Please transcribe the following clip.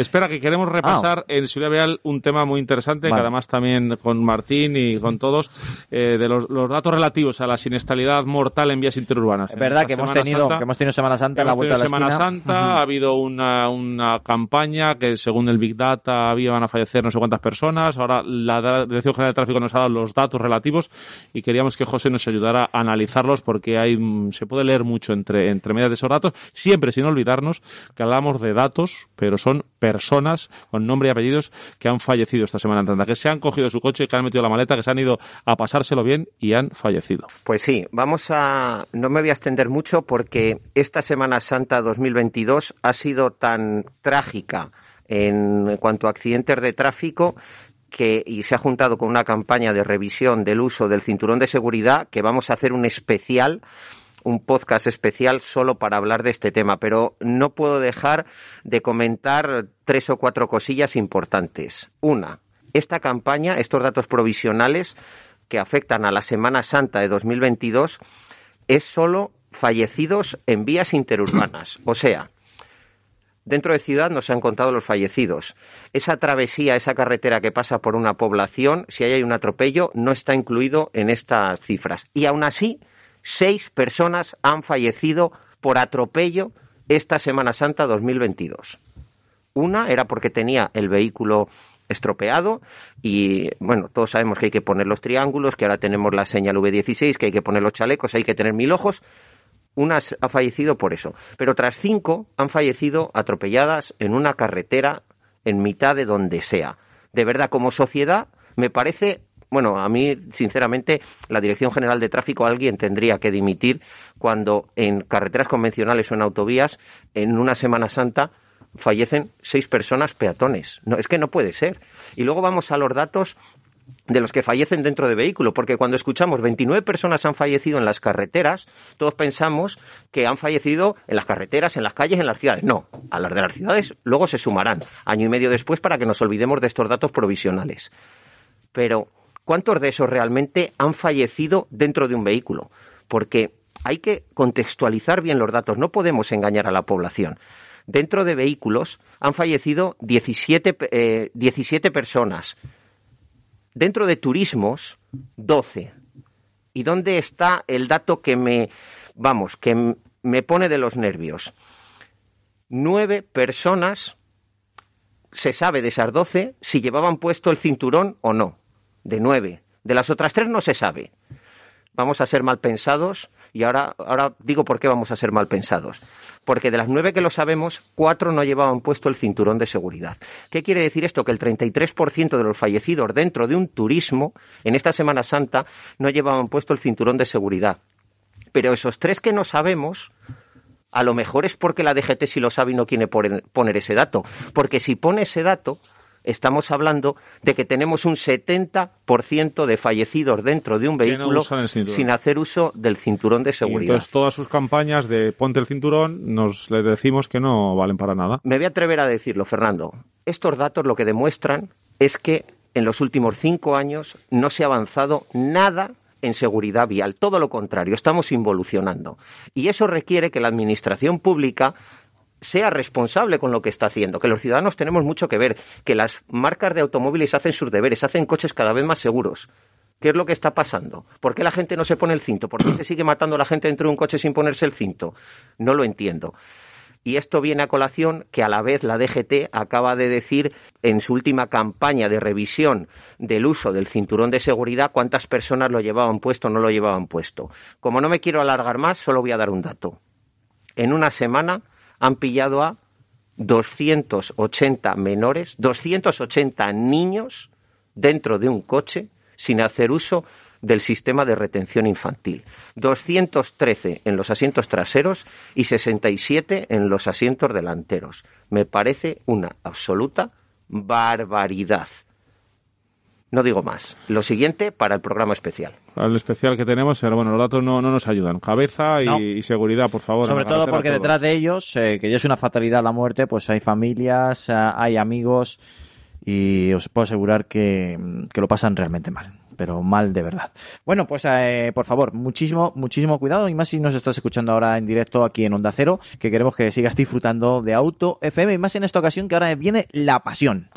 Espera, que queremos repasar en Ciudad Real un tema muy interesante, que además también con Martín y con todos, eh, de los, datos relativos a la siniestralidad mortal en vías interurbanas. Es verdad que hemos, tenido, que hemos tenido Semana Santa en la vuelta de la Semana Santa, ha habido una, una campaña que según el Big Data iban a fallecer no sé cuántas personas, ahora la Dirección General de Tráfico nos ha dado los datos relativos y queríamos que José nos ayudara a analizarlos porque hay, se puede leer mucho entre, entre medias de esos datos, siempre sin olvidarnos que hablamos de datos, pero son personas con nombre y apellidos que han fallecido esta Semana Santa, que se han cogido su coche, que han metido la maleta, que se han ido a pasárselo bien y han fallecido. Pues sí, vamos a, no me voy a extender mucho porque esta Semana Santa 2022 ha sido tan trágica en cuanto a accidentes de tráfico que, y se ha juntado con una campaña de revisión del uso del cinturón de seguridad que vamos a hacer un especial un podcast especial solo para hablar de este tema, pero no puedo dejar de comentar tres o cuatro cosillas importantes. Una, esta campaña, estos datos provisionales que afectan a la Semana Santa de 2022, es solo fallecidos en vías interurbanas. O sea, Dentro de ciudad no se han contado los fallecidos. Esa travesía, esa carretera que pasa por una población, si hay un atropello, no está incluido en estas cifras. Y aún así, seis personas han fallecido por atropello esta Semana Santa 2022. Una era porque tenía el vehículo estropeado y bueno, todos sabemos que hay que poner los triángulos, que ahora tenemos la señal V16, que hay que poner los chalecos, hay que tener mil ojos, una ha fallecido por eso, pero otras cinco han fallecido atropelladas en una carretera en mitad de donde sea. De verdad, como sociedad, me parece bueno, a mí, sinceramente, la Dirección General de Tráfico, alguien tendría que dimitir cuando en carreteras convencionales o en autovías, en una Semana Santa, fallecen seis personas peatones. No, es que no puede ser. Y luego vamos a los datos de los que fallecen dentro de vehículo, porque cuando escuchamos 29 personas han fallecido en las carreteras, todos pensamos que han fallecido en las carreteras, en las calles, en las ciudades. No, a las de las ciudades luego se sumarán, año y medio después, para que nos olvidemos de estos datos provisionales. Pero, ¿cuántos de esos realmente han fallecido dentro de un vehículo? Porque hay que contextualizar bien los datos, no podemos engañar a la población. Dentro de vehículos han fallecido 17, 17 eh, personas, Dentro de turismos, 12. ¿Y dónde está el dato que me, vamos, que me pone de los nervios? Nueve personas, se sabe de esas doce si llevaban puesto el cinturón o no. De nueve. De las otras tres no se sabe. Vamos a ser mal pensados y ahora, ahora digo por qué vamos a ser mal pensados. Porque de las nueve que lo sabemos, cuatro no llevaban puesto el cinturón de seguridad. ¿Qué quiere decir esto? Que el 33% de los fallecidos dentro de un turismo en esta Semana Santa no llevaban puesto el cinturón de seguridad. Pero esos tres que no sabemos, a lo mejor es porque la DGT si lo sabe y no quiere poner ese dato. Porque si pone ese dato, estamos hablando de que tenemos un 70% de fallecidos dentro de un vehículo sin hacer uso del cinturón de seguridad. entonces todas sus campañas de ponte el cinturón nos le decimos que no valen para nada. Me voy a atrever a decirlo, Fernando. Estos datos lo que demuestran es que en los últimos cinco años no se ha avanzado nada en seguridad vial. Todo lo contrario, estamos involucionando. Y eso requiere que la Administración pública sea responsable con lo que está haciendo, que los ciudadanos tenemos mucho que ver, que las marcas de automóviles hacen sus deberes, hacen coches cada vez más seguros. ¿Qué es lo que está pasando? ¿Por qué la gente no se pone el cinto? ¿Por qué se sigue matando la gente dentro de un coche sin ponerse el cinto? No lo entiendo. Y esto viene a colación que a la vez la DGT acaba de decir en su última campaña de revisión del uso del cinturón de seguridad cuántas personas lo llevaban puesto o no lo llevaban puesto. Como no me quiero alargar más, solo voy a dar un dato. En una semana han pillado a 280 menores, 280 niños dentro de un coche sin hacer uso del sistema de retención infantil. 213 en los asientos traseros y 67 en los asientos delanteros. Me parece una absoluta barbaridad. No digo más. Lo siguiente para el programa especial. el especial que tenemos, bueno, los datos no, no nos ayudan. Cabeza y, seguridad, por favor. Sobre todo porque detrás de ellos, eh, que ya es una fatalidad la muerte, pues hay familias, eh, hay amigos y os puedo asegurar que, que lo pasan realmente mal pero mal de verdad. Bueno, pues eh, por favor, muchísimo, muchísimo cuidado y más si nos estás escuchando ahora en directo aquí en Onda Cero, que queremos que sigas disfrutando de Auto FM y más en esta ocasión que ahora viene la pasión.